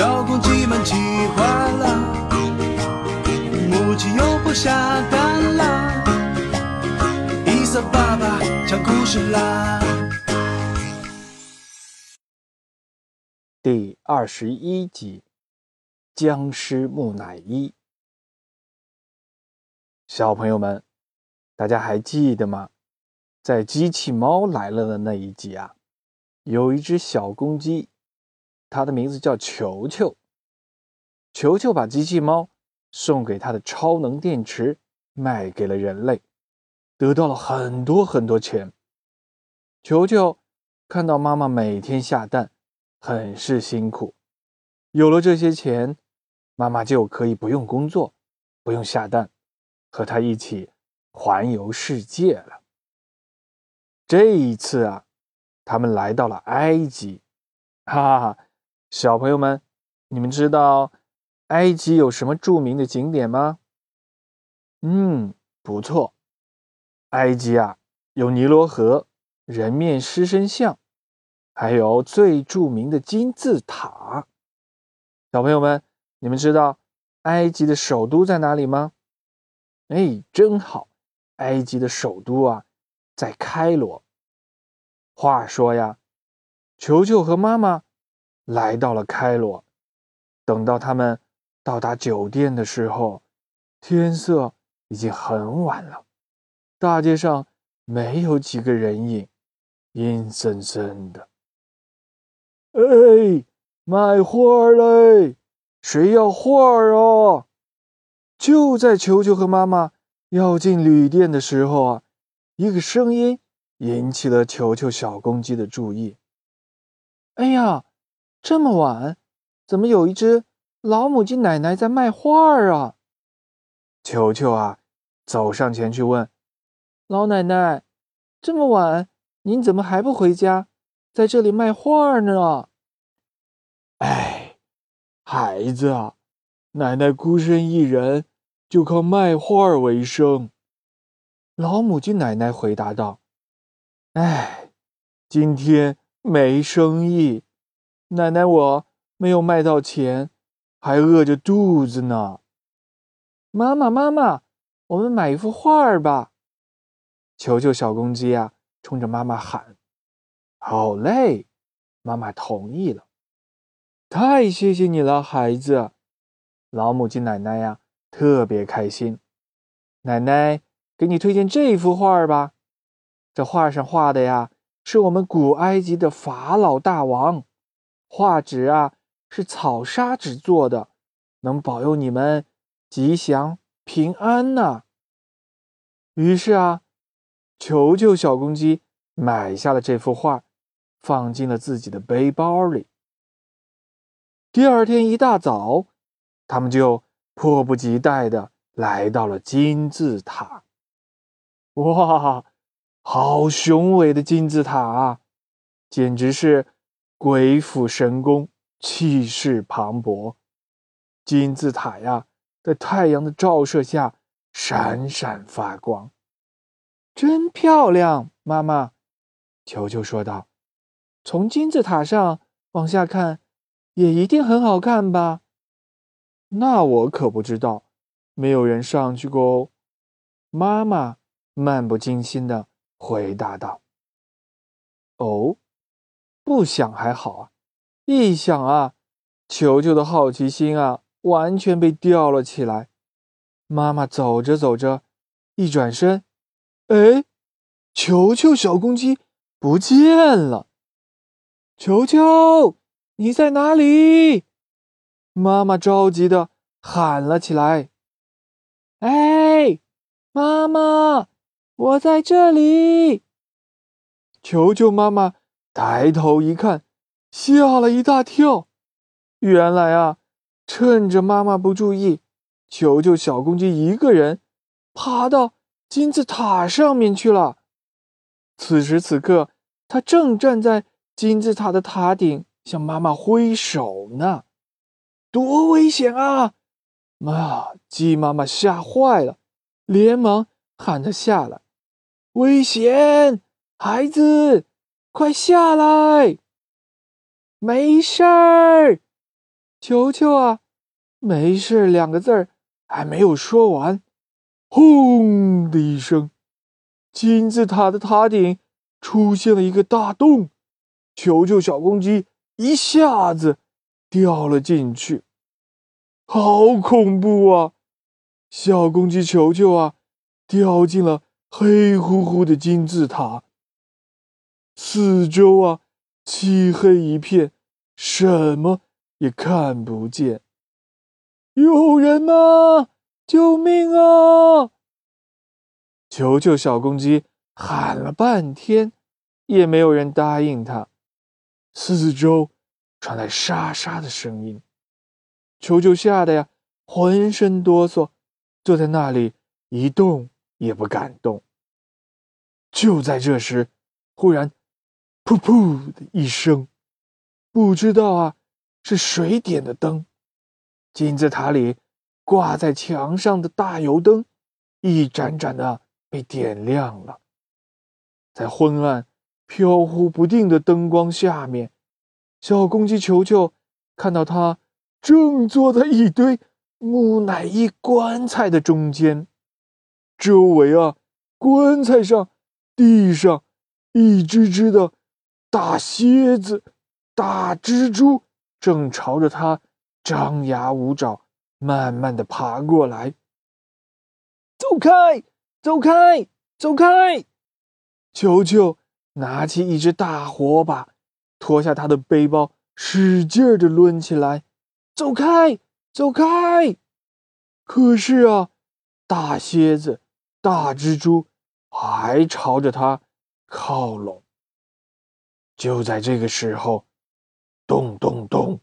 小公鸡们气坏了，母鸡又不下蛋了，伊瑟爸爸讲故事啦。第二十一集，僵尸木乃伊。小朋友们，大家还记得吗？在机器猫来了的那一集啊，有一只小公鸡它的名字叫球球。球球把机器猫送给他的超能电池卖给了人类，得到了很多很多钱。球球看到妈妈每天下蛋，很是辛苦。有了这些钱，妈妈就可以不用工作，不用下蛋，和他一起环游世界了。这一次啊，他们来到了埃及。哈哈哈，小朋友们，你们知道？埃及有什么著名的景点吗？嗯，不错。埃及啊，有尼罗河、人面狮身像，还有最著名的金字塔。小朋友们，你们知道埃及的首都在哪里吗？哎，真好，埃及的首都啊，在开罗。话说呀，球球和妈妈来到了开罗，等到他们。到达酒店的时候，天色已经很晚了，大街上没有几个人影，阴森森的。哎，卖画嘞！谁要画啊？就在球球和妈妈要进旅店的时候啊，一个声音引起了球球小公鸡的注意。哎呀，这么晚，怎么有一只？老母鸡奶奶在卖画啊！球球啊，走上前去问老奶奶：“这么晚，您怎么还不回家，在这里卖画呢？”哎，孩子啊，奶奶孤身一人，就靠卖画为生。老母鸡奶奶回答道：“哎，今天没生意，奶奶我没有卖到钱。”还饿着肚子呢，妈妈，妈妈，我们买一幅画儿吧！球球小公鸡啊，冲着妈妈喊：“好嘞！”妈妈同意了。太谢谢你了，孩子！老母鸡奶奶呀，特别开心。奶奶，给你推荐这幅画儿吧。这画上画的呀，是我们古埃及的法老大王。画纸啊。是草砂纸做的，能保佑你们吉祥平安呢。于是啊，球球小公鸡买下了这幅画，放进了自己的背包里。第二天一大早，他们就迫不及待的来到了金字塔。哇，好雄伟的金字塔啊，简直是鬼斧神工！气势磅礴，金字塔呀，在太阳的照射下闪闪发光，真漂亮！妈妈，球球说道：“从金字塔上往下看，也一定很好看吧？”那我可不知道，没有人上去过哦。妈妈漫不经心的回答道：“哦，不想还好啊。”一想啊，球球的好奇心啊，完全被吊了起来。妈妈走着走着，一转身，哎，球球小公鸡不见了。球球，你在哪里？妈妈着急的喊了起来。哎，妈妈，我在这里。球球妈妈抬头一看。吓了一大跳，原来啊，趁着妈妈不注意，球球小公鸡一个人爬到金字塔上面去了。此时此刻，他正站在金字塔的塔顶，向妈妈挥手呢。多危险啊！妈，鸡妈妈吓坏了，连忙喊他下来。危险，孩子，快下来！没事儿，球球啊，没事两个字儿还没有说完，轰的一声，金字塔的塔顶出现了一个大洞，球球小公鸡一下子掉了进去，好恐怖啊！小公鸡球球啊，掉进了黑乎乎的金字塔，四周啊，漆黑一片，什么也看不见。有人吗？救命啊！球球小公鸡喊了半天，也没有人答应他。四周传来沙沙的声音，球球吓得呀，浑身哆嗦，坐在那里一动也不敢动。就在这时，忽然“噗噗”的一声，不知道啊是谁点的灯。金字塔里挂在墙上的大油灯，一盏盏的被点亮了。在昏暗、飘忽不定的灯光下面，小公鸡球球看到它正坐在一堆木乃伊棺材的中间，周围啊，棺材上、地上，一只只的大蝎子、大蜘蛛正朝着他。张牙舞爪，慢慢的爬过来。走开，走开，走开！球球拿起一只大火把，脱下他的背包，使劲的抡起来。走开，走开！可是啊，大蝎子、大蜘蛛还朝着他靠拢。就在这个时候，咚咚咚。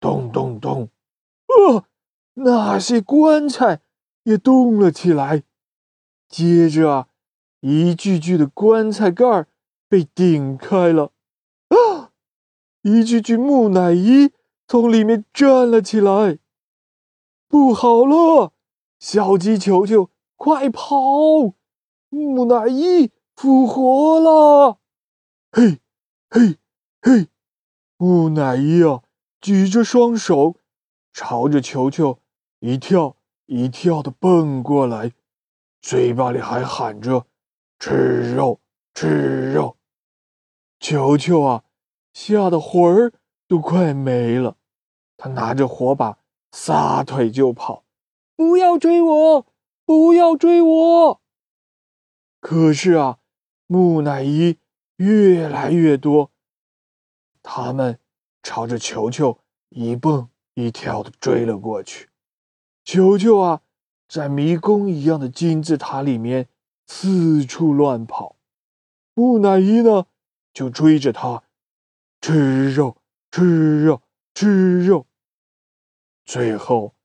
咚咚咚！啊，那些棺材也动了起来。接着啊，一具具的棺材盖被顶开了。啊，一具具木乃伊从里面站了起来。不好了，小鸡球球，快跑！木乃伊复活了！嘿，嘿，嘿，木乃伊啊！举着双手，朝着球球一跳一跳的蹦过来，嘴巴里还喊着“吃肉，吃肉”。球球啊，吓得魂儿都快没了。他拿着火把，撒腿就跑：“不要追我，不要追我！”可是啊，木乃伊越来越多，他们。朝着球球一蹦一跳的追了过去，球球啊，在迷宫一样的金字塔里面四处乱跑，木乃伊呢就追着他，吃肉，吃肉，吃肉。最后，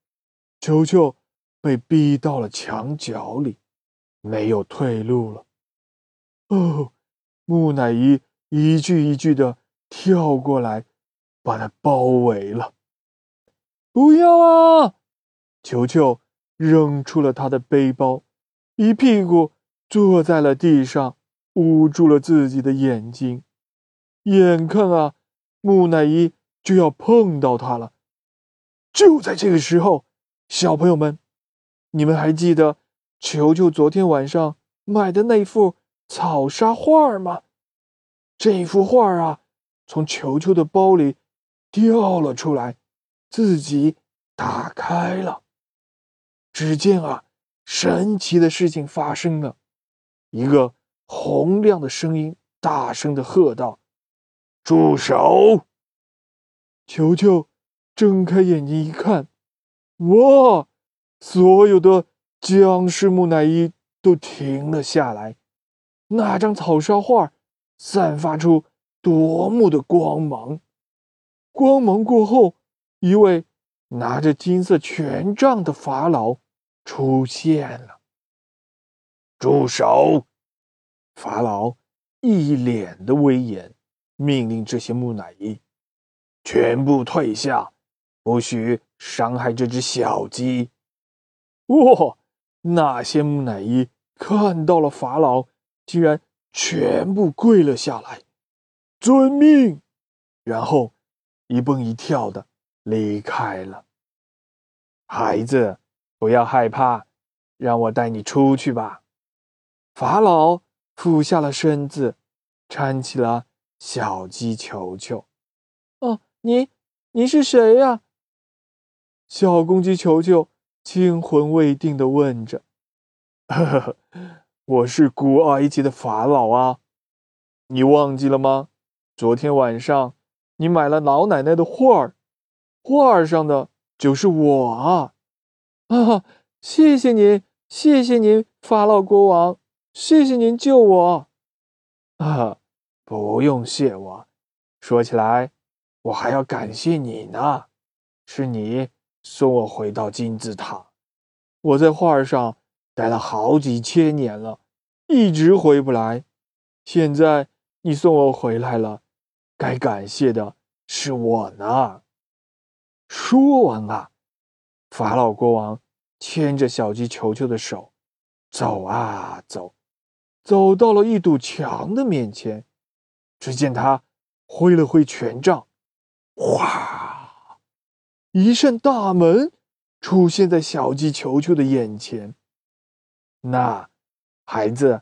球球被逼到了墙角里，没有退路了。哦，木乃伊一句一句的跳过来。把他包围了！不要啊！球球扔出了他的背包，一屁股坐在了地上，捂住了自己的眼睛。眼看啊，木乃伊就要碰到他了。就在这个时候，小朋友们，你们还记得球球昨天晚上买的那副草沙画吗？这幅画啊，从球球的包里。掉了出来，自己打开了。只见啊，神奇的事情发生了，一个洪亮的声音大声的喝道：“住手！”球球睁开眼睛一看，哇，所有的僵尸木乃伊都停了下来。那张草沙画散发出夺目的光芒。光芒过后，一位拿着金色权杖的法老出现了。住手！法老一脸的威严，命令这些木乃伊全部退下，不许伤害这只小鸡。哇！那些木乃伊看到了法老，竟然全部跪了下来，遵命。然后。一蹦一跳的离开了。孩子，不要害怕，让我带你出去吧。法老俯下了身子，搀起了小鸡球球。哦，你，你是谁呀？小公鸡球球惊魂未定的问着。呵呵呵，我是古埃及的法老啊，你忘记了吗？昨天晚上你买了老奶奶的画儿，画儿上的就是我啊！啊，谢谢您，谢谢您，法老国王，谢谢您救我。啊，不用谢我，说起来，我还要感谢你呢，是你送我回到金字塔。我在画上。待了好几千年了，一直回不来。现在你送我回来了，该感谢的是我呢。说完啊，法老国王牵着小鸡球球的手，走啊走，走到了一堵墙的面前。只见他挥了挥权杖，哗，一扇大门出现在小鸡球球的眼前。那，孩子，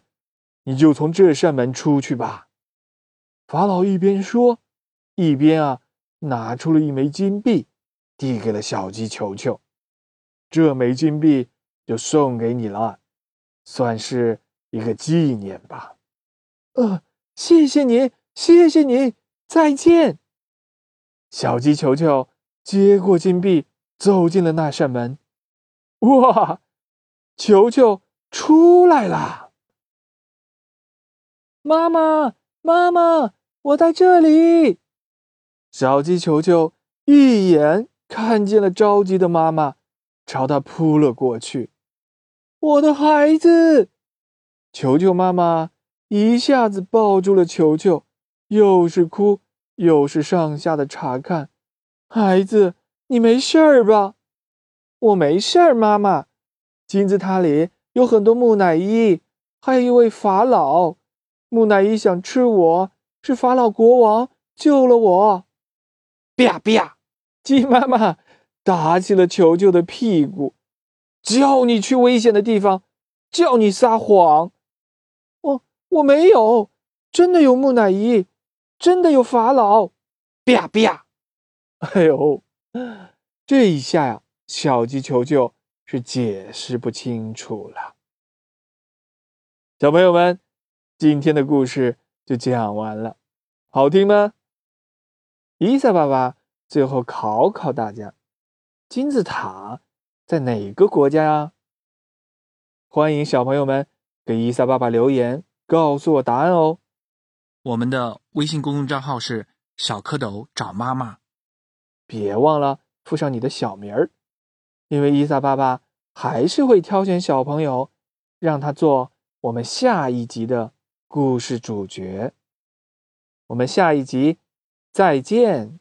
你就从这扇门出去吧。法老一边说，一边啊，拿出了一枚金币，递给了小鸡球球。这枚金币就送给你了，算是一个纪念吧。呃，谢谢您，谢谢您，再见。小鸡球球接过金币，走进了那扇门。哇，球球！出来啦，妈妈，妈妈，我在这里。小鸡球球一眼看见了着急的妈妈，朝他扑了过去。我的孩子，球球妈妈一下子抱住了球球，又是哭又是上下的查看。孩子，你没事儿吧？我没事儿，妈妈。金字塔里。有很多木乃伊，还有一位法老。木乃伊想吃我，是法老国王救了我。啪啪，鸡妈妈打起了球球的屁股，叫你去危险的地方，叫你撒谎。我我没有，真的有木乃伊，真的有法老。啪啪，哎呦，这一下呀，小鸡球球。是解释不清楚了，小朋友们，今天的故事就讲完了，好听吗？伊萨爸爸最后考考大家：金字塔在哪个国家呀？欢迎小朋友们给伊萨爸爸留言，告诉我答案哦。我们的微信公众账号是小蝌蚪找妈妈，别忘了附上你的小名儿。因为伊萨爸爸还是会挑选小朋友，让他做我们下一集的故事主角。我们下一集再见。